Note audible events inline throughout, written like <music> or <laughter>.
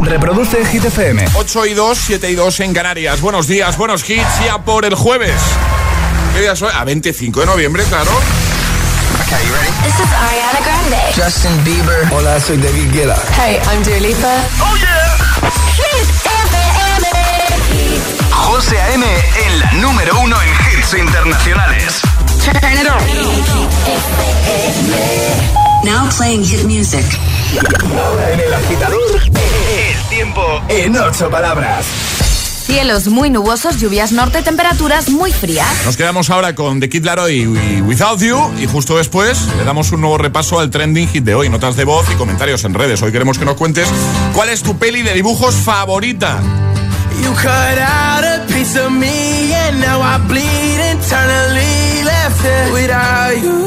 Reproduce Hit FM. 8 y 2, 7 y 2 en Canarias. Buenos días, buenos hits. Ya por el jueves. ¿Qué día soy? A 25 de noviembre, claro. Okay, you ready? This is Ariana Grande. Justin Bieber. Hola, soy David Guetta. Hey, I'm Dua Lipa. ¡Oh, yeah! Hit FM. José A.M. en la número uno en hits internacionales. Turn it on. Now playing hit music. Ahora en el agitador, el tiempo en ocho palabras. Cielos muy nubosos, lluvias norte, temperaturas muy frías. Nos quedamos ahora con The Kid Laroi y Without You y justo después le damos un nuevo repaso al trending hit de hoy, notas de voz y comentarios en redes. Hoy queremos que nos cuentes cuál es tu peli de dibujos favorita. You cut out a piece of me and now I bleed internally left it without you,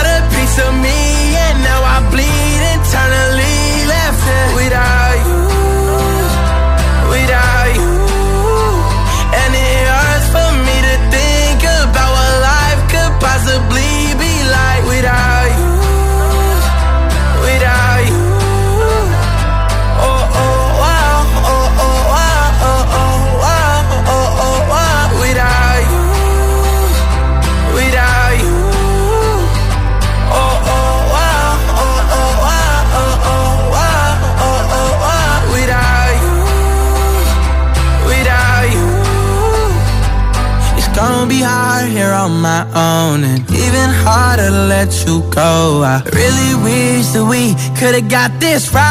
we could've got this right.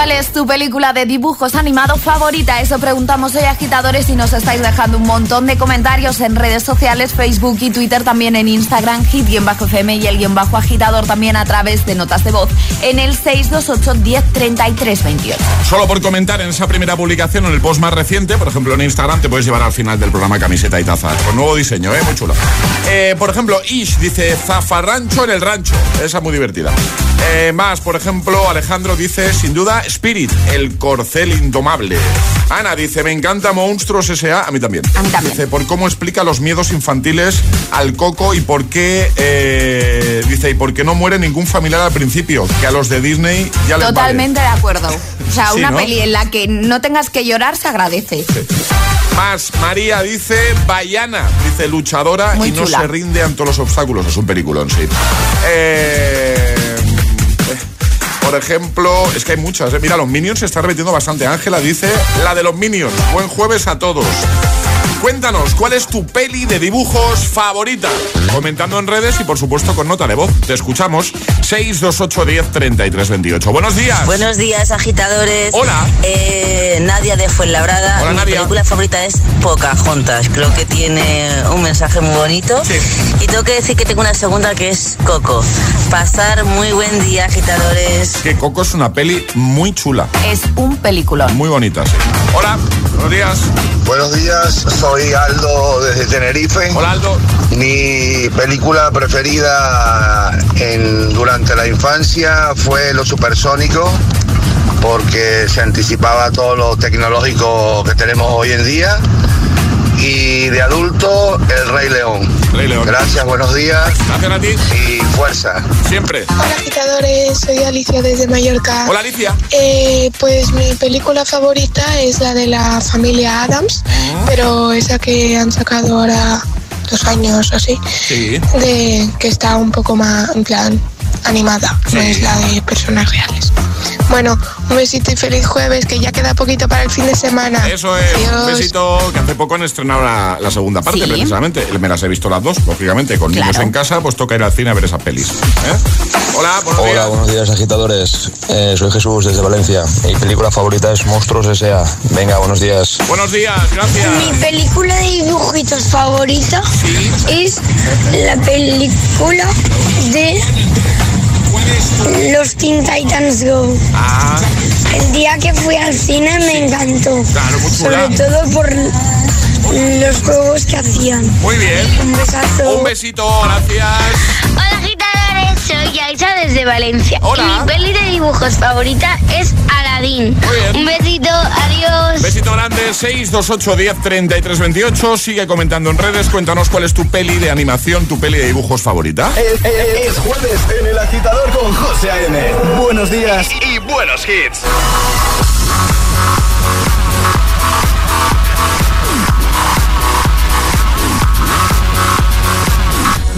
¿Cuál es tu película de dibujos animado favorita? Eso preguntamos hoy agitadores y nos estáis dejando un montón de comentarios en redes sociales, Facebook y Twitter, también en Instagram, hit-fm y el guion bajo agitador también a través de notas de voz en el 628 10 33 28. Solo por comentar en esa primera publicación, en el post más reciente, por ejemplo en Instagram, te puedes llevar al final del programa camiseta y taza. Con nuevo diseño, ¿eh? Muy chulo. Eh, por ejemplo, Ish dice Zafarrancho en el rancho. Esa es muy divertida. Eh, más, por ejemplo, Alejandro dice, sin duda, Spirit, el corcel indomable. Ana dice, me encanta Monstruos S.A. A mí también. A mí también. Dice, por cómo explica los miedos infantiles al coco y por qué, eh, dice, y por qué no muere ningún familiar al principio, que a los de Disney ya les vale. Totalmente de acuerdo. O sea, Sí, una ¿no? peli en la que no tengas que llorar se agradece. Más, María dice Bayana, dice luchadora Muy y no se rinde ante los obstáculos. Es un peliculón, sí. Eh, por ejemplo, es que hay muchas. eh. Mira, los Minions se está repitiendo bastante. Ángela dice la de los Minions. Buen jueves a todos. Cuéntanos, ¿cuál es tu peli de dibujos favorita? Comentando en redes y por supuesto con nota de voz. Te escuchamos 628 10 33 28. Buenos días. Buenos días, agitadores. Hola. Eh, Nadia de Fuenlabrada. Hola, Mi Nadia. película favorita es Pocahontas. Creo que tiene un mensaje muy bonito. Sí. Y tengo que decir que tengo una segunda que es Coco. Pasar muy buen día, agitadores. Que Coco es una peli muy chula. Es un peliculón. Muy bonita, sí. Hola, buenos días. Buenos días, soy Aldo desde Tenerife. Hola, Aldo. Mi película preferida en- durante la infancia fue Los Supersónicos, porque se anticipaba todo lo tecnológico que tenemos hoy en día. Y de adulto, El Rey León. Rey León. Gracias, buenos días Gracias a ti. y fuerza. Siempre. Hola agitadores, soy Alicia desde Mallorca. Hola, Alicia. Eh, pues mi película favorita es la de la familia Adams, pero esa que han sacado ahora dos años o así, Sí. de que está un poco más en plan animada, no es la de personas reales. Bueno, un besito y feliz jueves, que ya queda poquito para el fin de semana. Eso es, un besito que hace poco han estrenado la, la segunda parte, Sí. precisamente. Me las he visto las dos, lógicamente. Con niños en casa, pues toca ir al cine a ver esas pelis. ¿eh? Hola, buenos Hola, días. buenos días agitadores. Eh, soy Jesús desde Valencia. Mi película favorita es Monstruos S.A. Venga, buenos días. Buenos días, gracias. Mi película de dibujitos favorita es la película de los Teen Titans Go. Ah, El día que fui al cine me encantó. Claro, muy. Sobre todo por los juegos que hacían. muy bien. Un besazo. Un besito, gracias. Desde Valencia. Hola. Y mi peli de dibujos favorita es bien. Un besito, adiós. Besito grande, 628 10 33 28. Sigue comentando en redes. Cuéntanos cuál es tu peli de animación, tu peli de dibujos favorita. Es, es- es jueves en el agitador con José A.M. Buenos días y, y buenos hits.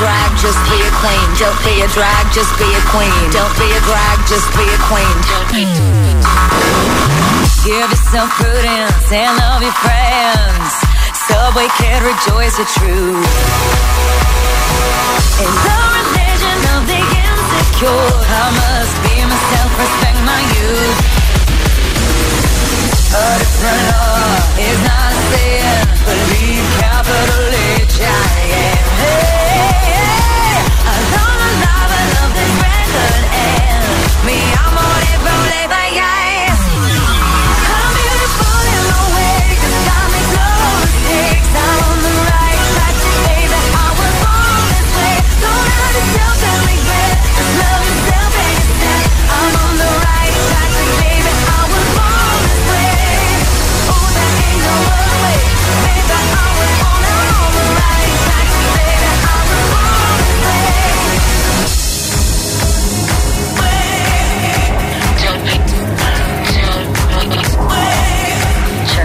Drag, just be a queen. Don't be a drag, just be a queen. Don't be a drag, just be a queen. Give yourself prudence and love your friends. Subway can rejoice the truth. In the religion of the insecure, I must be myself, respect my youth. A different law is not a sin. Believe capital H I am. Hey, hey.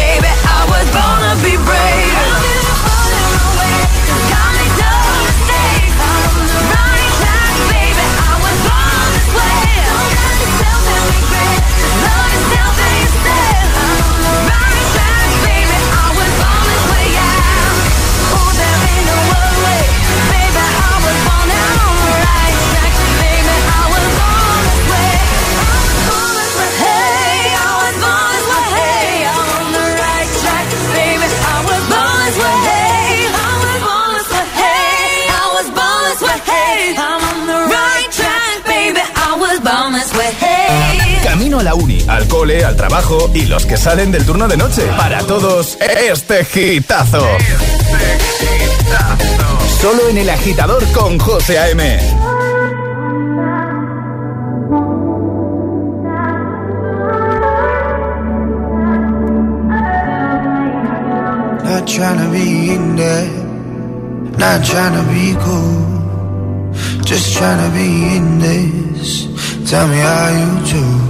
baby. I was born to be brave. Camino a la uni, al cole, al trabajo y los que salen del turno de noche. Para todos, este gitazo. Solo en el agitador con José A.M. Not trying to be in there, not trying to be cool. Just trying to be in this. Tell me how you do.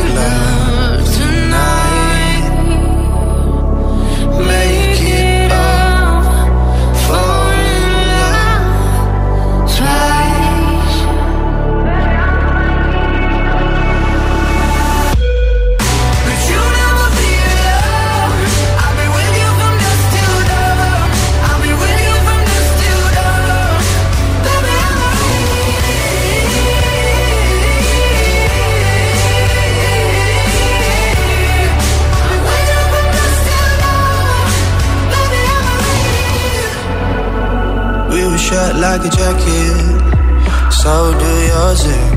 shut like a jacket, so do yours. eh?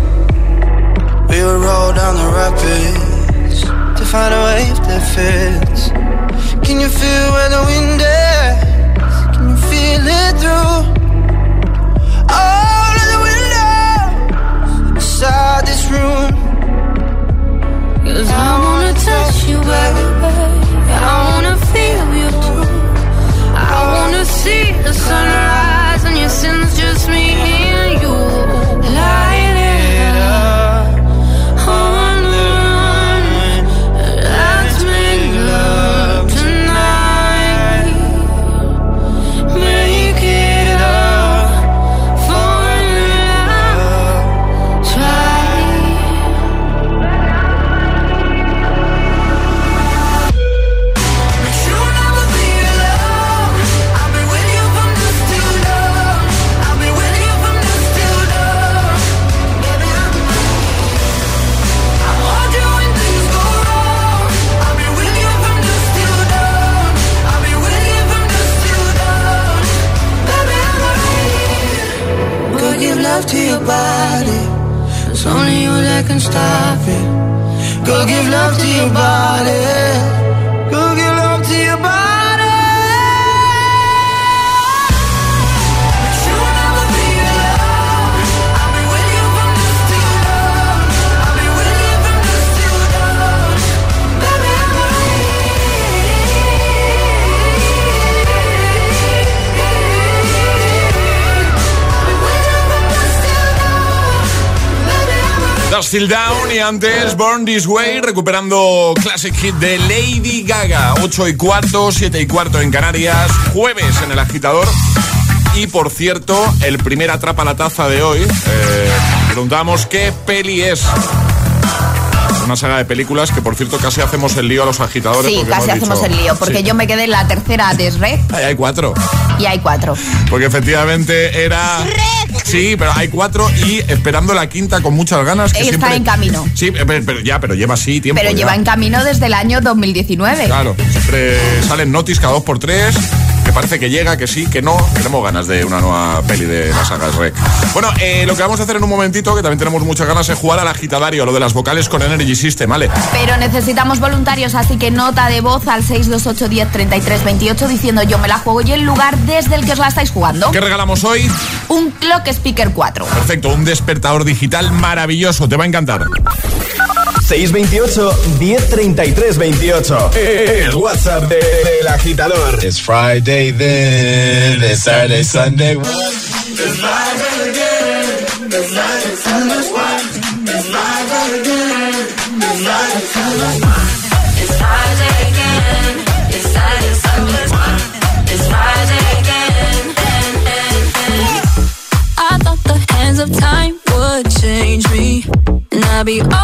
We would roll down the rapids to find a wave that fits. Can you feel where the wind is? Can stop it. Go give love to your body. Dust Till Down y antes Born This Way, recuperando Classic Hit de Lady Gaga. 8 y cuarto, 7 y cuarto en Canarias, jueves en el agitador. Y por cierto, el primer atrapa la taza de hoy. eh, preguntamos qué peli es. Una saga de películas que, por cierto, casi hacemos el lío a los agitadores. Sí, casi hacemos dicho- el lío, porque Sí. yo me quedé en la tercera de Ay, hay cuatro. Y hay cuatro. Porque efectivamente era. Sí, pero hay cuatro y esperando la quinta con muchas ganas. Que Está siempre- en camino. Sí, eh, pero, pero ya, pero lleva así tiempo. Pero ya. lleva en camino desde el año 2019. Claro, siempre salen notis cada dos por tres. Parece que llega, que sí, que no. Tenemos ganas de una nueva peli de la saga Rec. Bueno, eh, lo que vamos a hacer en un momentito, que también tenemos muchas ganas, es jugar al agitadario, lo de las vocales con Energy System, ¿vale? Pero necesitamos voluntarios, así que nota de voz al 628 10 33 28 diciendo yo me la juego y el lugar desde el que os la estáis jugando. ¿Qué regalamos hoy? Un Clock Speaker 4. Perfecto, un despertador digital maravilloso, te va a encantar. 628 1033 28. El WhatsApp de- del agitador. It's Friday then, it's Saturday, Sunday. It's Friday again. It's Saturday, Sunday. It's Friday again. I thought the hands of time would change me, and I'd be over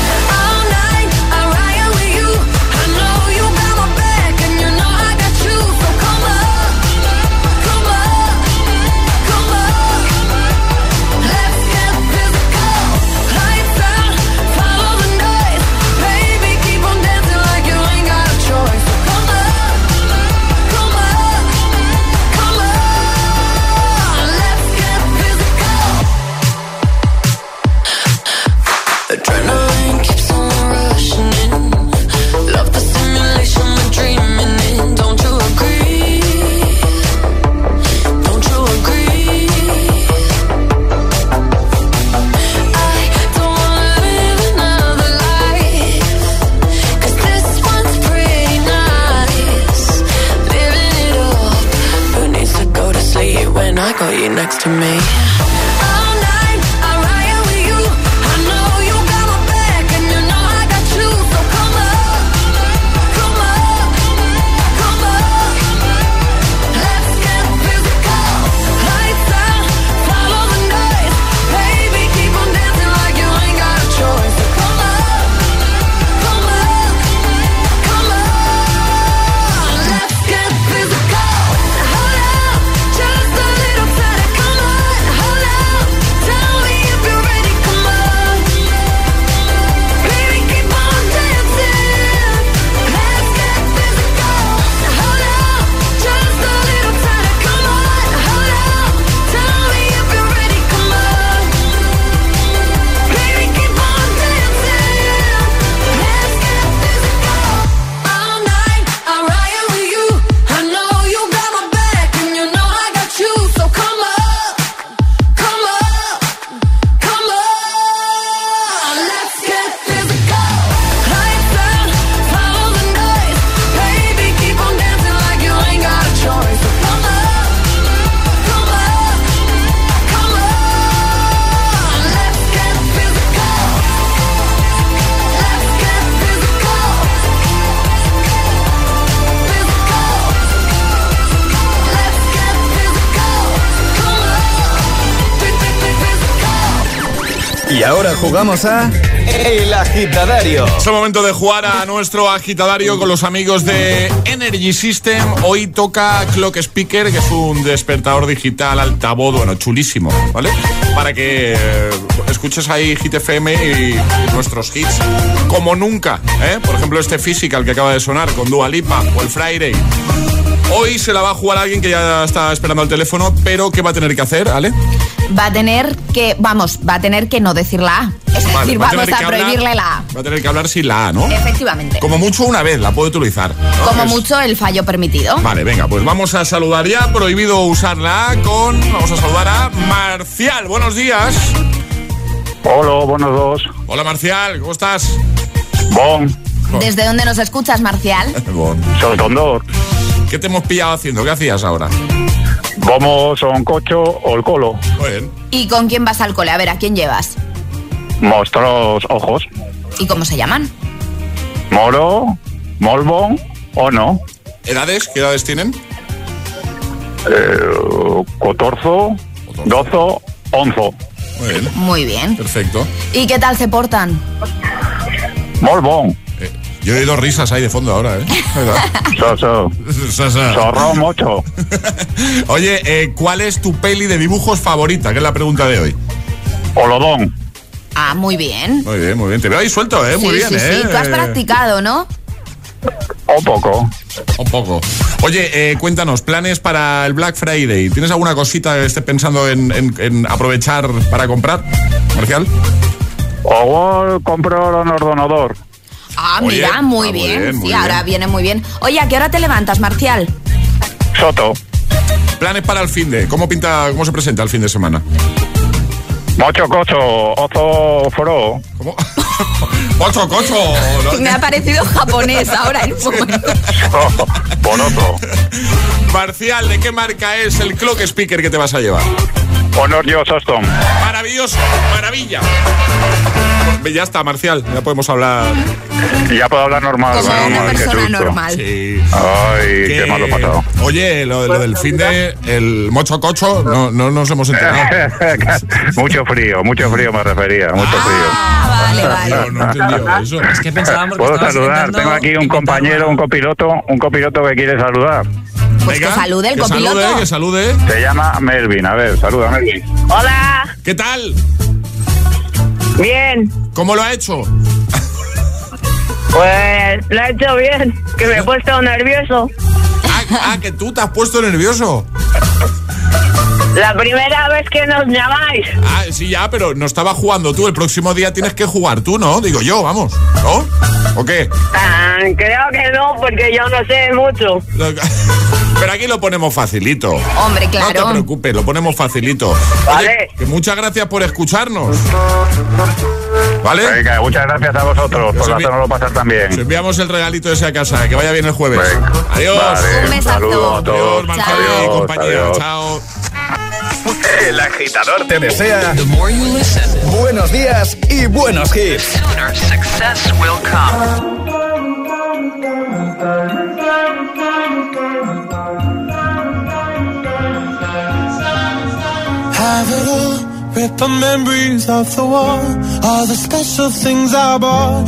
to me. Jugamos a El Agitadario. Es el momento de jugar a nuestro agitadario con los amigos de Energy System. Hoy toca Clock Speaker, que es un despertador digital altavoz, bueno, chulísimo, ¿vale? Para que eh, escuches ahí Hit FM y nuestros hits como nunca, ¿eh? Por ejemplo, este Physical que acaba de sonar con Dua Lipa o el Friday. Hoy se la va a jugar alguien que ya está esperando al teléfono, pero ¿qué va a tener que hacer, Ale? Va a tener que, vamos, va a tener que no decir la A. Es Vale, decir, va vamos a hablar- prohibirle la A. Va a tener que hablar sin la A, ¿no? Efectivamente. Como mucho una vez, la puede utilizar. ¿no? Como Es- mucho el fallo permitido. Vale, venga, pues vamos a saludar ya. Prohibido usar la A con. Vamos a saludar a Marcial. Buenos días. Hola, buenos dos. Hola, Marcial, ¿cómo estás? Bon, ¿Desde dónde nos escuchas, Marcial? <laughs> Bon. soy condor. ¿Qué te hemos pillado haciendo? ¿Qué hacías ahora? Vamos son cocho o el colo. Muy bien. ¿Y con quién vas al cole? A ver, ¿a quién llevas? Mostros ojos. ¿Y cómo se llaman? Moro, molbon o no. ¿Edades? ¿Qué edades tienen? Eh, cotorzo, dozo, onzo. Muy bien. Muy bien. Perfecto. ¿Y qué tal se portan? Molbon. Eh, yo he oído risas ahí de fondo ahora, ¿eh? So, so. Sa, sa. Zorro mucho. <laughs> Oye, eh, ¿cuál es tu peli de dibujos favorita? Que es la pregunta de hoy. Olodón. Ah, muy bien. Muy bien, muy bien. Te veo ahí suelto, ¿eh? Muy sí, bien, sí, ¿eh? sí. Tú has practicado, ¿no? Un poco. Un poco. Oye, eh, cuéntanos, planes para el Black Friday. ¿Tienes alguna cosita que estés pensando en, en- en aprovechar para comprar, Marcial? O compro un ordenador. Ah, Oye, mira, muy ah, muy bien. bien, sí, muy ahora bien. viene muy bien. Oye, ¿a qué hora te levantas, Marcial? Soto. Planes para el fin de. ¿Cómo pinta, cómo se presenta el fin de semana? Mocho cocho, ozo foro. ¿Cómo? <laughs> ¡Ocho, cocho! ¿no? Me ha parecido japonés ahora en momento. Bonoto. Marcial, ¿de qué marca es el clock speaker que te vas a llevar? Honor yo Soston. Maravilloso, maravilla. Ya está, Marcial, ya podemos hablar. Ya puedo hablar normal. Como vamos, una persona normal. Sí. Ay, qué malo pasado. Oye, lo, lo del fin de el mocho cocho, no, no nos hemos enterado. <laughs> mucho frío, mucho frío me refería, mucho Ah, vale, No, vale. no he entendido <laughs> eso. Es que pensábamos que frío. Puedo saludar, tengo aquí un compañero, un copiloto, un copiloto que quiere saludar. Pues que salude el que copiloto. salude, que salude. Se llama Melvin, a ver, saluda Melvin. Hola, ¿Qué tal? Bien. ¿Cómo lo ha hecho? Pues lo he hecho bien, que me he puesto nervioso. Ah, ah, que tú te has puesto nervioso. La primera vez que nos llamáis. Ah, sí, ya, pero no estaba jugando tú. El próximo día tienes que jugar tú, ¿no? Digo yo, vamos. ¿No? ¿O qué? Ah, creo que no, porque yo no sé mucho. <laughs> Pero aquí lo ponemos facilito. Hombre, No te claro. preocupes, lo ponemos facilito. Oye, Vale. que muchas gracias por escucharnos. ¿Vale? Venga, muchas gracias a vosotros por envi- hacernoslo pasar Os también. enviamos el regalito ese a casa. Que vaya bien el jueves. Venga. Adiós. Vale, Un besazo. saludos a Adiós. Marcelo y compañía. adiós. Chao. El agitador te desea buenos días y buenos hits. Sooner success will come. Have it all, rip the memories of the war. All the special things I bought,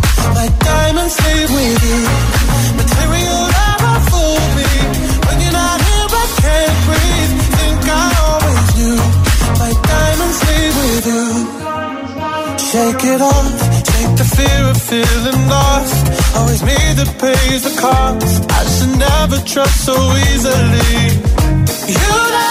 My diamonds with you. Material never fool me. When you're not here, I can't breathe. Think I always knew. Diamonds with you. Shake it off, shake the fear of feeling lost. Always me that pays the cost. I should never trust so easily. You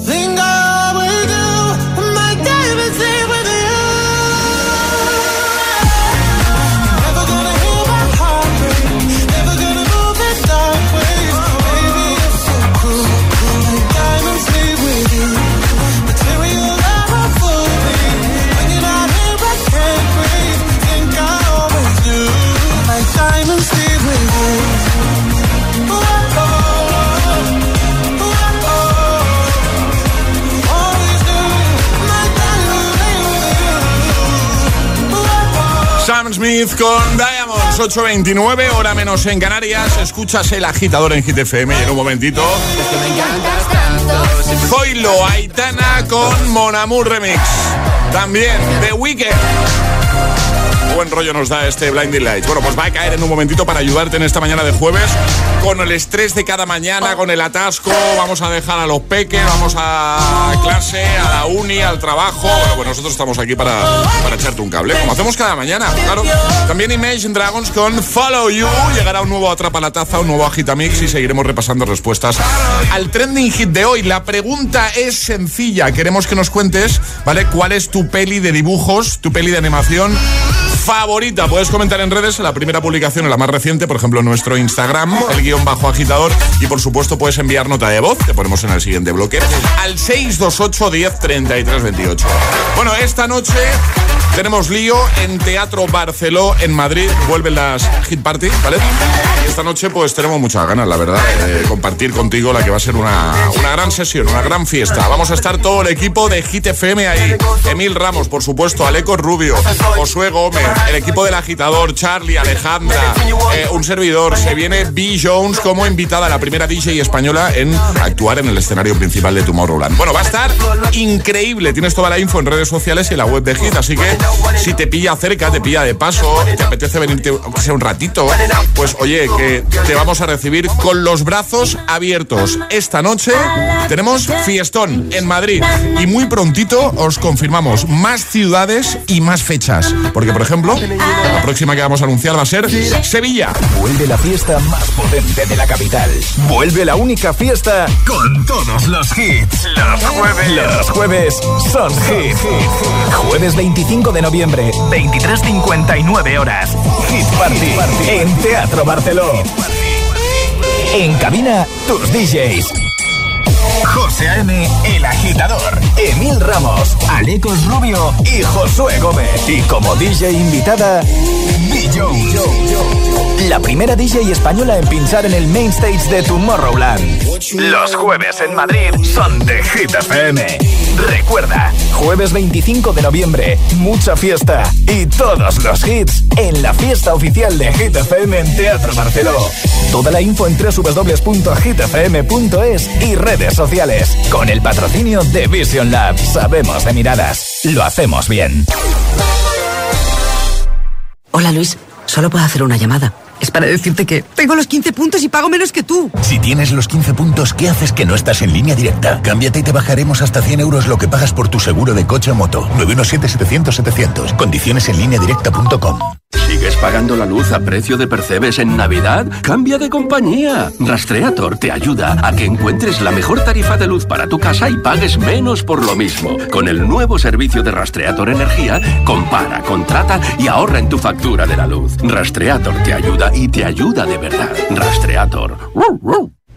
Con Diamonds, 8.29, hora menos en Canarias. Escuchas el agitador en GTFM en un momentito. Zoilo Aitana con Monamur Remix. También The Weeknd. Buen rollo nos da este Blinding Lights. Bueno, pues va a caer en un momentito para ayudarte en esta mañana de jueves con el estrés de cada mañana, con el atasco. Vamos a dejar a los peques, vamos a clase, a la uni, al trabajo. Bueno, pues nosotros estamos aquí para, para echarte un cable, como hacemos cada mañana, claro. También Imagine Dragons con Follow You. Llegará un nuevo Atrapa la Taza, un nuevo Agitamix y seguiremos repasando respuestas al trending hit de hoy. La pregunta es sencilla. Queremos que nos cuentes, ¿vale? ¿Cuál es tu peli de dibujos, tu peli de animación? Favorita. Puedes comentar en redes la primera publicación, en la más reciente, por ejemplo, nuestro Instagram, el guion bajo agitador. Y por supuesto, puedes enviar nota de voz, que ponemos en el siguiente bloque, al 628 10 33 28. Bueno, esta noche tenemos lío en Teatro Barceló, en Madrid. Vuelven las Hit Party, ¿vale? Y esta noche, pues tenemos muchas ganas, la verdad, de compartir contigo la que va a ser una, una gran sesión, una gran fiesta. Vamos a estar todo el equipo de Hit FM ahí. Emil Ramos, por supuesto, Aleco Rubio, Josué Gómez, el equipo del agitador, Charlie, Alejandra, eh, un servidor. Se viene B. Jones como invitada, la primera DJ española en actuar en el escenario principal de Tomorrowland. Bueno, va a estar increíble. Tienes toda la info en redes sociales y en la web de Hit, así que si te pilla cerca, te pilla de paso, te apetece venirte, aunque sea un ratito, pues oye, que te vamos a recibir con los brazos abiertos. Esta noche tenemos fiestón en Madrid y muy prontito os confirmamos más ciudades y más fechas. Porque, por ejemplo, la próxima que vamos a anunciar va a ser Sevilla. Vuelve la fiesta más potente de la capital. Vuelve la única fiesta con todos los hits. Los jueves. Los jueves son hit. Jueves 25 de noviembre, 23.59 horas. Hit Party, en Teatro Barceló. En cabina, tus DJs. José A.M., El Agitador, Emil Ramos, Alecos Rubio y Josué Gómez. Y como DJ invitada, Billo. La primera DJ española en pinchar en el main stage de Tomorrowland. Los jueves en Madrid son de Hit FM. Recuerda, jueves 25 de noviembre, mucha fiesta y todos los hits en la fiesta oficial de Hit FM en Teatro Barceló. Toda la info en www.hitfm.es y redes sociales. Con el patrocinio de Vision Lab. Sabemos de miradas. Lo hacemos bien. Hola Luis, solo puedo hacer una llamada. Es para decirte que tengo los 15 puntos y pago menos que tú. Si tienes los 15 puntos, ¿qué haces que no estás en línea directa? Cámbiate y te bajaremos hasta 100 euros lo que pagas por tu seguro de coche o moto. 917-700-700. Condiciones en línea directa.com. ¿Sigues pagando la luz a precio de percebes en Navidad? ¡Cambia de compañía! Rastreator te ayuda a que encuentres la mejor tarifa de luz para tu casa y pagues menos por lo mismo. Con el nuevo servicio de Rastreator Energía, compara, contrata y ahorra en tu factura de la luz. Rastreator te ayuda y te ayuda de verdad. Rastreator.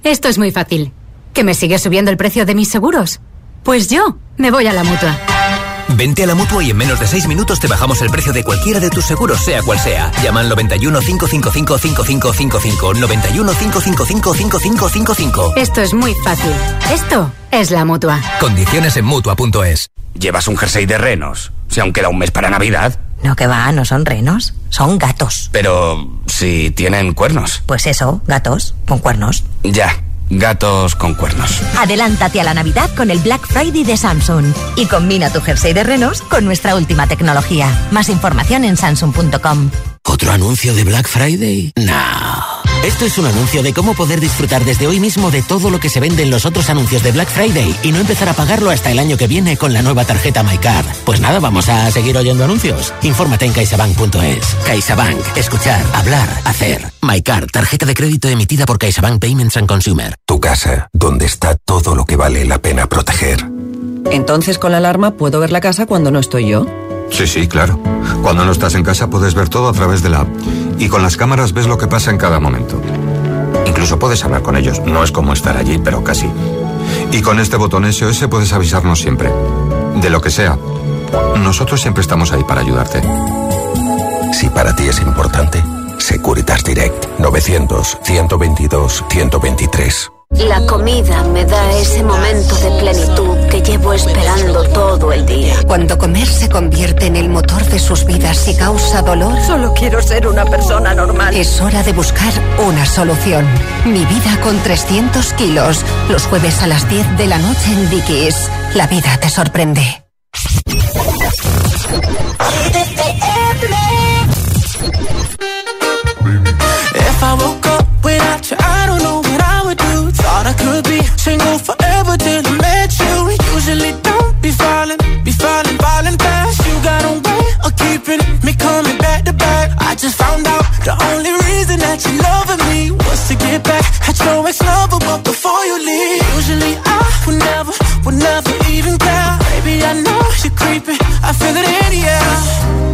Esto es muy fácil. ¿Que me sigue subiendo el precio de mis seguros? Pues yo me voy a la mutua. Vente a la mutua y en menos de 6 minutos te bajamos el precio de cualquiera de tus seguros, sea cual sea. Llama al 91 555 5555. 91 555 5555. Esto es muy fácil. Esto es la mutua. Condiciones en mutua.es. ¿Llevas un jersey de renos? Si aún queda un mes para Navidad. No, que va, no son renos, son gatos. Pero si tienen cuernos. Pues eso, gatos con cuernos. Ya, gatos con cuernos. Adelántate a la Navidad con el Black Friday de Samsung y combina tu jersey de renos con nuestra última tecnología. Más información en samsung.com. ¿Otro anuncio de Black Friday? No. Esto es un anuncio de cómo poder disfrutar desde hoy mismo de todo lo que se vende en los otros anuncios de Black Friday y no empezar a pagarlo hasta el año que viene con la nueva tarjeta MyCard. Pues nada, vamos a seguir oyendo anuncios. Infórmate en caixabank.es. CaixaBank. Escuchar, hablar, hacer. MyCard, tarjeta de crédito emitida por CaixaBank Payments and Consumer. Tu casa, donde está todo lo que vale la pena proteger. Entonces con la alarma puedo ver la casa cuando no estoy yo. Sí, sí, claro. Cuando no estás en casa puedes ver todo a través de la app. Y con las cámaras ves lo que pasa en cada momento. Incluso puedes hablar con ellos. No es como estar allí, pero casi. Y con este botón SOS puedes avisarnos siempre. De lo que sea. Nosotros siempre estamos ahí para ayudarte. Si para ti es importante, Securitas Direct 900 122 123. La comida me da ese momento de plenitud que llevo esperando todo el día. Cuando comer se convierte en el motor de sus vidas y causa dolor, Solo quiero ser una persona normal. es hora de buscar una solución. Mi vida con 300 kilos. Los jueves a las 10 de la noche en Dickies. La vida te sorprende. Single forever till I met you. Usually don't be falling, be falling, falling fast. You got a way of keeping me coming back to back. I just found out the only reason that you loving me was to get back at your ex lover, but before you leave, usually I would never, would never even care. Baby, I know you're creeping, I feel it in the air.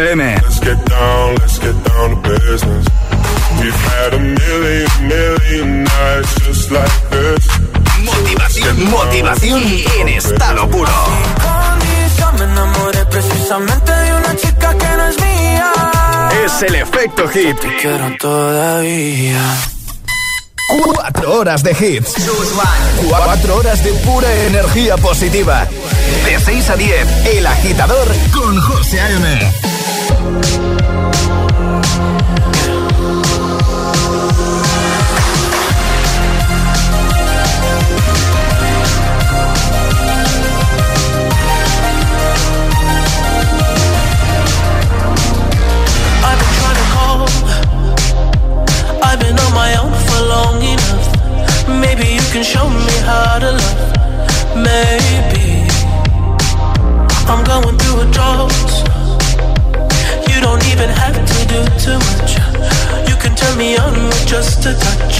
FM. Let's get down, let's get down to business. We've had a million, million nights just like this. Motivación, motivación en estado puro. Me enamoré precisamente de una chica que no es mía. Es el efecto hit. Te quiero todavía. Cuatro horas de hits. Cuatro horas de pura energía positiva. De 6 a 10, El Agitador con José A.M. can show me how to love. Maybe just a touch,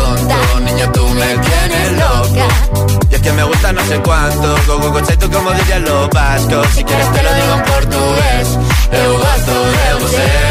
Y es que me gusta no sé cuánto, go go tú como dirían los vascos. Si quieres te lo digo en portugués, eu gosto de você.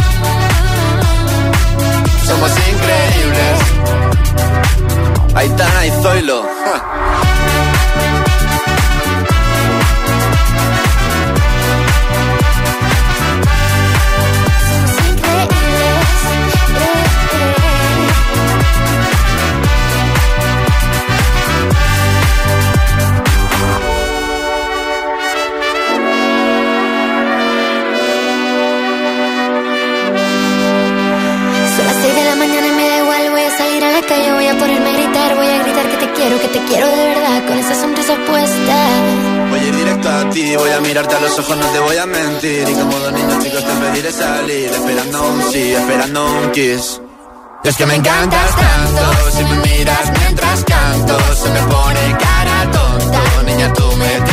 somos increíbles. Aitana y Zoilo. ja. Que te quiero, de verdad, con esa sonrisa puesta. Voy a ir directo a ti, voy a mirarte a los ojos, no te voy a mentir. Y como dos niños chicos te pediré salir, esperando un sí, esperando un kiss. Es que me encantas tanto, si me miras mientras canto, se me pone cara tonta. Niña, tú me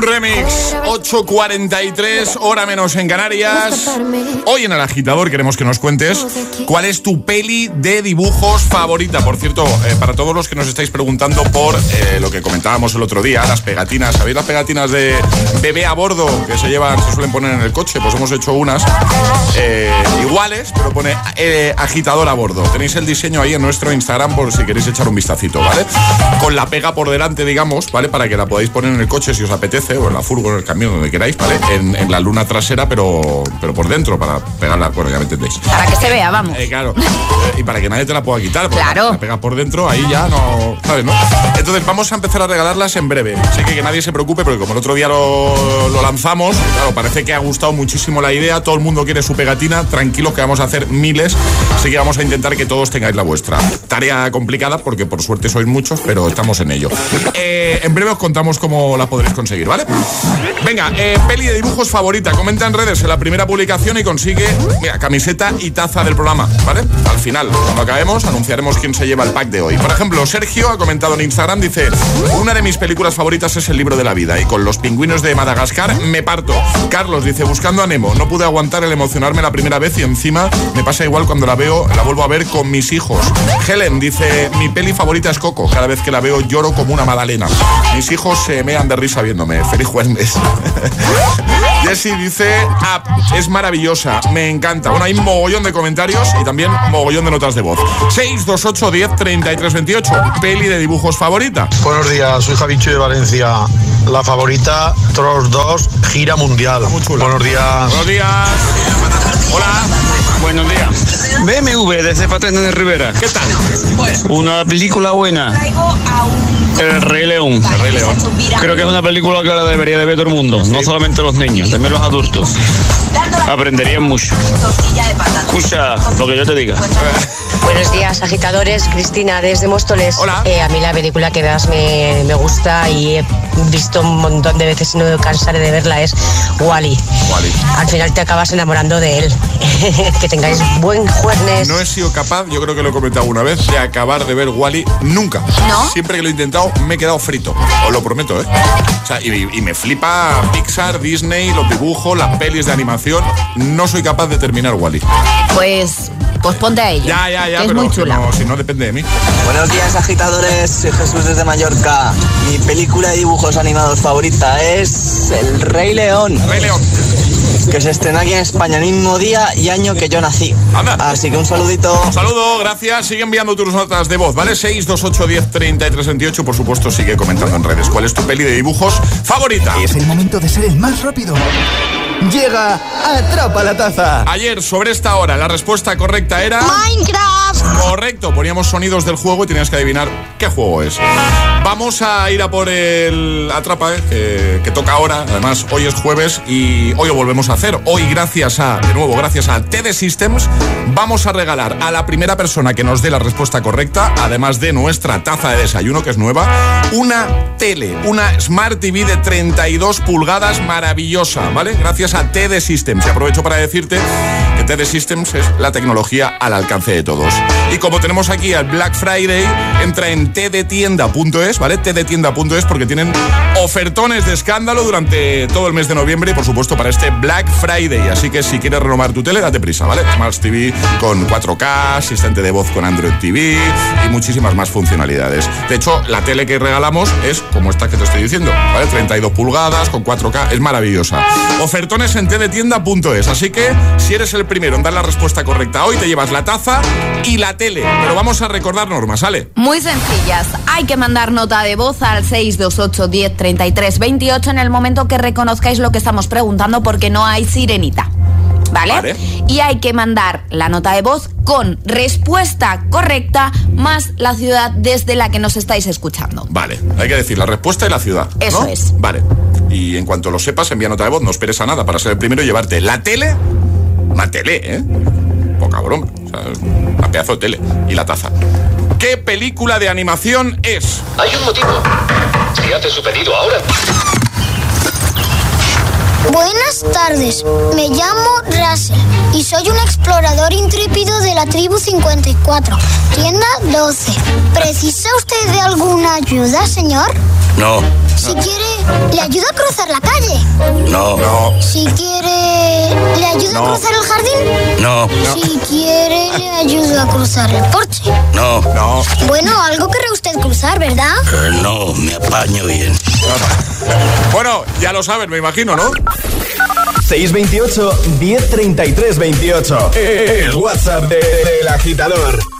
Remix, 8.43, hora menos en Canarias. Hoy en el agitador queremos que nos cuentes cuál es tu peli de dibujos favorita. Por cierto, eh, para todos los que nos estáis preguntando por eh, lo que comentábamos el otro día, las pegatinas. ¿Sabéis las pegatinas de bebé a bordo que se llevan, se suelen poner en el coche? Pues hemos hecho unas eh, iguales, pero pone agitador a bordo. Tenéis el diseño ahí en nuestro Instagram por si queréis echar un vistacito, ¿vale? Con la pega por delante, digamos, ¿vale? Para que la podáis poner en el coche si os apetece, o en la furgo, en el camión, donde queráis, ¿vale? En, la luna trasera, pero, pero por dentro, para pegarla, bueno, ya me entendéis. Para que se vea, vamos. Eh, claro. Eh, y para que nadie te la pueda quitar. Claro. La, pega por dentro, ahí ya no. ¿Sabes, no? Entonces vamos a empezar a regalarlas en breve. Sé que, que nadie se preocupe, porque como el otro día lo, lo lanzamos, claro, parece que ha gustado muchísimo la idea. Todo el mundo quiere su pegatina. Tranquilos que vamos a hacer miles. Así que vamos a intentar que todos tengáis la vuestra. Tarea complicada, porque por suerte sois muchos, pero estamos en ello. Eh, en breve os contamos cómo la podréis conseguir, ¿vale? Venga, eh, peli de dibujos favorita. Comenta en redes en la primera publicación y consigue, mira, camiseta y taza del programa, ¿vale? Al final, cuando acabemos, anunciaremos quién se lleva el pack de hoy. Por ejemplo, Sergio ha comentado en Instagram, dice, una de mis películas favoritas es El libro de la vida y con los pingüinos de Madagascar me parto. Carlos dice, buscando a Nemo, no pude aguantar el emocionarme la primera vez y encima me pasa igual cuando la veo, la vuelvo a ver con mis hijos. Helen dice, mi peli favorita es Coco, cada vez que la veo lloro como una magdalena. Mis hijos se mean de risa viéndome. <laughs> Feliz jueves. <laughs> Jessie dice, ah, es maravillosa, me encanta. Bueno, hay mogollón de comentarios y también mogollón de notas de voz. 628 10 33 28. Peli de dibujos favorita. Buenos días, soy Javicho de Valencia. La favorita, Troll 2, gira mundial. Buenos días. Buenos días. Hola. Buenos días. BMW de de Rivera. ¿Qué tal? Una película buena. El Rey León. El Rey León. Creo que es una película que la debería de ver todo el mundo, no solamente los niños, también los adultos. Aprenderían mucho. Escucha lo que yo te diga. Buenos días, agitadores. Cristina, desde Móstoles. Hola. Eh, a mí la película que das me, me, gusta y he visto un montón de veces y no cansaré de verla es Wally. Wally. Al final te acabas enamorando de él. <laughs> que tengáis buen jueves. No he sido capaz, yo creo que lo he comentado una vez, de acabar de ver Wally nunca. ¿No? Siempre que lo he intentado me he quedado frito. Os lo prometo, ¿eh? O sea, y, y me flipa Pixar, Disney, los dibujos, las pelis de animación. No soy capaz de terminar Wally. Pues pues ponte a ello. Ya, ya, ya, que es pero muy chula. No, si no depende de mí. Buenos días, agitadores. Soy Jesús desde Mallorca. Mi película de dibujos animados favorita es El Rey León. El Rey León. Que se estrena aquí en España el mismo día y año que yo nací. Anda. Así que un saludito. Un saludo, gracias. Sigue enviando tus notas de voz, ¿vale? 628 10 33 28. Por supuesto, sigue comentando en redes. ¿Cuál es tu peli de dibujos favorita? Es el momento de ser el más rápido. Llega Atrapa la Taza. Ayer, sobre esta hora, la respuesta correcta era... Minecraft. Correcto, poníamos sonidos del juego y tenías que adivinar qué juego es. Vamos a ir a por el Atrapa, eh, que, que, toca ahora. Además, hoy es jueves y hoy lo volvemos a hacer. Hoy, gracias a, de nuevo, gracias a TD Systems, vamos a regalar a la primera persona que nos dé la respuesta correcta, además de nuestra taza de desayuno, que es nueva, una tele, una Smart TV de 32 pulgadas maravillosa, ¿vale? Gracias a TD Systems. Y aprovecho para decirte que TD Systems es la tecnología al alcance de todos. Y como tenemos aquí al Black Friday, entra en tdtienda.es, ¿vale? tdtienda.es porque tienen ofertones de escándalo durante todo el mes de noviembre y por supuesto para este Black Friday. Así que si quieres renovar tu tele, date prisa, ¿vale? Smart TV con 4K, asistente de voz con Android TV y muchísimas más funcionalidades. De hecho, la tele que regalamos es como esta que te estoy diciendo, ¿vale? 32 pulgadas con 4K, es maravillosa. Ofertones en tdtienda.es. Así que si eres el primero en dar la respuesta correcta hoy, te llevas la taza y la tele. Pero vamos a recordar normas, ¿sale? Muy sencillas. Hay que mandar nota de voz al 628 10 33 28 en el momento que reconozcáis lo que estamos preguntando porque no hay sirenita. ¿Vale? Vale. Y hay que mandar la nota de voz con respuesta correcta más la ciudad desde la que nos estáis escuchando. Vale, hay que decir la respuesta y la ciudad. ¿no? Eso es. Vale. Y en cuanto lo sepas, envía nota de voz, no esperes a nada para ser el primero y llevarte la tele, una tele, ¿eh? Poca broma, o sea, una pedazo de tele y la taza. ¿Qué película de animación es? Hay un motivo. Si haces su pedido ahora. Buenas tardes, me llamo Russell y soy un explorador intrépido de la tribu 54, tienda 12. Preciso ¿Necesita usted de alguna ayuda, señor? No. Si quiere, le ayudo a cruzar la calle. No. Si quiere, le ayudo a cruzar el jardín. No. Si quiere, le ayudo a cruzar el porche. No. No. Bueno, algo querrá usted cruzar, ¿verdad? Eh, no, me apaño bien. Bueno, ya lo saben, me imagino, ¿no? 628 1033 28. El WhatsApp del de, de, agitador.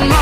the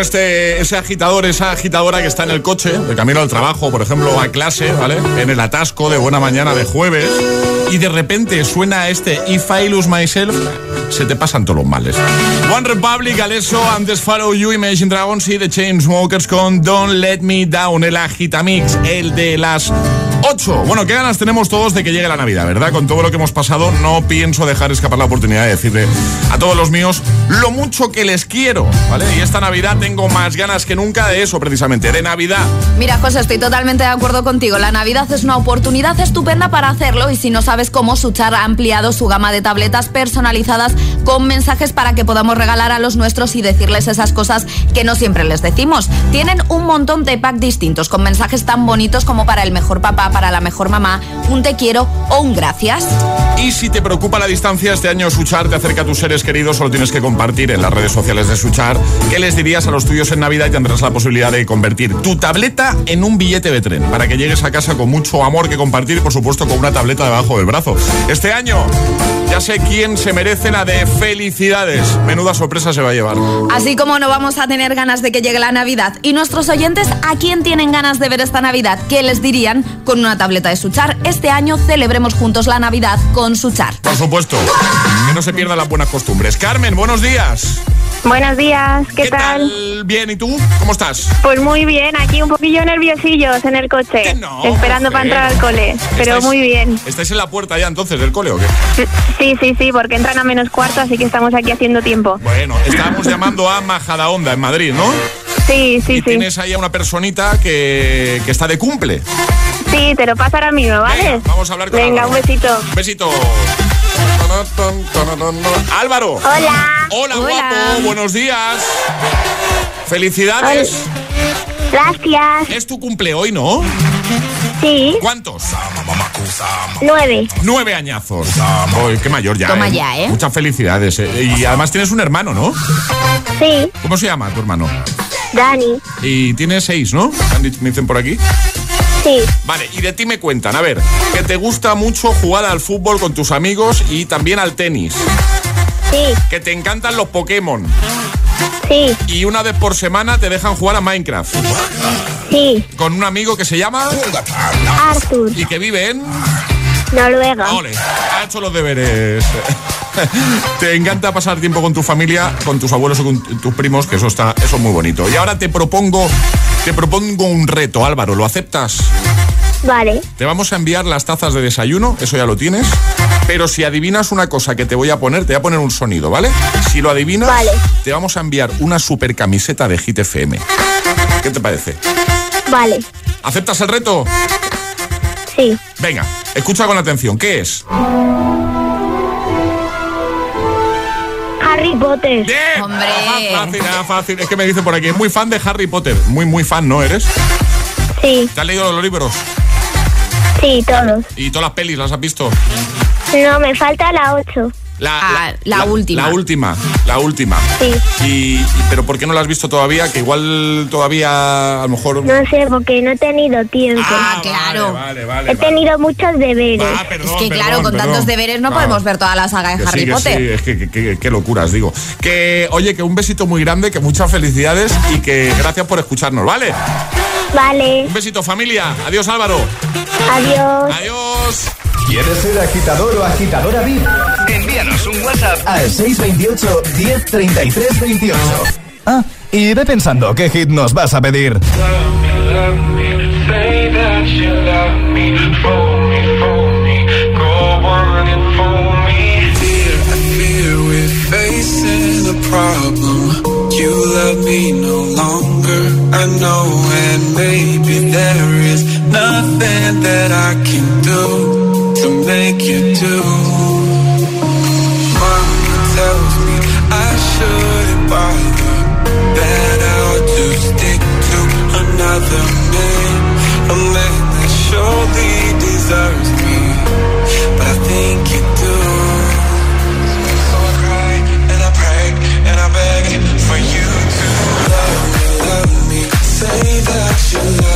Este, ese agitador, esa agitadora que está en el coche, de camino al trabajo, por ejemplo, a clase, ¿vale? En el atasco de buena mañana de jueves. Y de repente suena este If I Lose Myself, se te pasan todos los males. One Republic, Alesso, Antes Follow You, Imagine Dragons y The Chainsmokers con Don't Let Me Down, el agitamix, el de las 8. Bueno, qué ganas tenemos todos de que llegue la Navidad, ¿verdad? Con todo lo que hemos pasado, no pienso dejar escapar la oportunidad de decirle a todos los míos lo mucho que les quiero, ¿vale? Y esta Navidad tengo más ganas que nunca de eso, precisamente, de Navidad. Mira, José, estoy totalmente de acuerdo contigo. La Navidad es una oportunidad estupenda para hacerlo y si no sabes cómo, Suchar ha ampliado su gama de tabletas personalizadas con mensajes para que podamos regalar a los nuestros y decirles esas cosas que no siempre les decimos. Tienen un montón de pack distintos con mensajes tan bonitos como para el mejor papá, para la mejor mamá, un te quiero o un gracias. Y si te preocupa la distancia, este año Suchar te acerca a tus seres queridos, solo tienes que compartir en las redes sociales de Suchar qué les dirías a los tuyos en Navidad y tendrás la posibilidad de convertir tu tableta en un billete de tren para que llegues a casa con mucho amor que compartir y por supuesto con una tableta debajo del brazo. Este año ya sé quién se merece la de felicidades. Menuda sorpresa se va a llevar. Así como no vamos a tener ganas de que llegue la Navidad. Y nuestros oyentes, ¿a quién tienen ganas de ver esta Navidad? ¿Qué les dirían con una tableta de Suchar? Este año celebremos juntos la Navidad con Suchar. Por supuesto. Que no se pierdan las buenas costumbres. Carmen, buenos días. Buenos días, ¿qué, tal? Bien, ¿y tú? ¿Cómo estás? Pues muy bien, aquí un poquillo nerviosillos en el coche, esperando para entrar al cole, pero ¿Estáis- muy bien. ¿Estáis en la puerta ya entonces del cole o qué? Sí, sí, sí, porque entran a menos cuarto, así que estamos aquí haciendo tiempo. Bueno, estábamos llamando a Majadahonda en Madrid, ¿no? Sí, sí, y sí. tienes ahí a una personita que, que está de cumple. Sí, te lo paso ahora mismo, ¿vale? Venga, vamos a hablar con Venga, Álvaro. un besito. Un besito. Álvaro. Hola. Hola, Hola. guapo. Buenos días. Felicidades. Gracias. Es tu cumple hoy, ¿no? Sí. ¿Cuántos? Nueve. Nueve añazos. Qué mayor ya. Toma ¿eh? ya, ¿eh? Muchas felicidades. ¿eh? Y además tienes un hermano, ¿no? Sí. ¿Cómo se llama tu hermano? Dani. Y tiene seis, ¿no? Me dicen por aquí. Sí. Vale, y de ti me cuentan, a ver, que te gusta mucho jugar al fútbol con tus amigos y también al tenis. Sí. Que te encantan los Pokémon. Sí. Y una vez por semana te dejan jugar a Minecraft. Sí. Con un amigo que se llama Arthur. y que vive en. Noruega. Ole, ha hecho los deberes. <laughs> te encanta pasar tiempo con tu familia, con tus abuelos o con tus primos, que eso está, eso es muy bonito. Y ahora te propongo, te propongo un reto, Álvaro, ¿lo aceptas? Vale. Te vamos a enviar las tazas de desayuno, eso ya lo tienes. Pero si adivinas una cosa que te voy a poner, te voy a poner un sonido, ¿vale? Si lo adivinas, te vamos a enviar una super camiseta de Hit FM. ¿Qué te parece? Vale. ¿Aceptas el reto? Sí. Venga, escucha con atención. ¿Qué es? Harry Potter. ¡Bien! Hombre. Fácil, nada fácil. Es que me dicen por aquí, es muy fan de Harry Potter. Muy, muy fan, ¿no eres? Sí. ¿Te has leído los libros? Sí, todos. ¿Y todas las pelis las has visto? No, me falta la 8. La, la última. La última, la última. Sí. Y, y- pero ¿por qué no la has visto todavía? Que igual todavía a lo mejor. No sé, porque no he tenido tiempo. Ah, claro. Vale, vale, He tenido muchos deberes. es que claro, con tantos deberes no podemos ver toda la saga de Que Harry sí, que Potter. sí, es que, que- que- qué locuras, digo. Que, oye, que un besito muy grande, que muchas felicidades y que gracias por escucharnos, ¿vale? Vale. Un besito, familia. Adiós, Álvaro. Adiós. Adiós. ¿Quieres ser agitador o agitadora VIP? Envíanos un WhatsApp al 628 1033 28. Ah, y ve pensando qué hit nos vas a pedir. Say that you love me, phone me, phone me, go on and phone me. Fear, I fear we're facing a problem. You love me no longer, I know, and maybe there is nothing that I can do make you do. Mama tells me I shouldn't bother, that I'll just stick to another man, a man that surely deserves me, but I think you do. So I cry and I pray and I beg for you to love me, love me, say that you love me,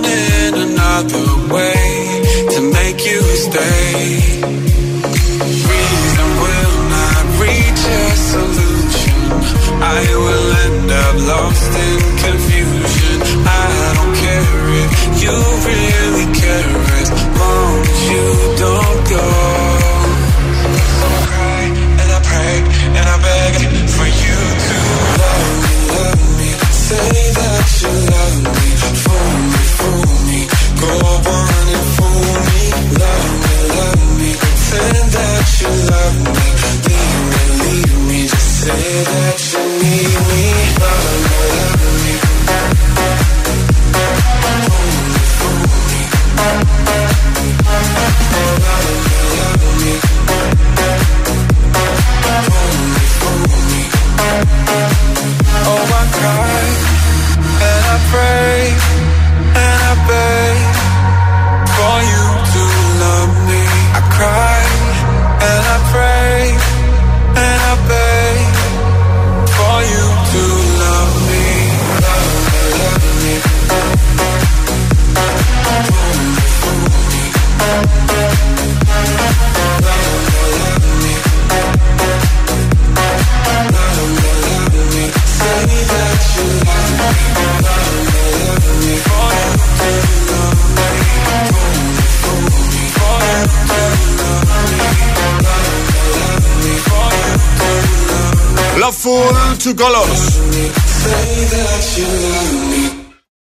Colors.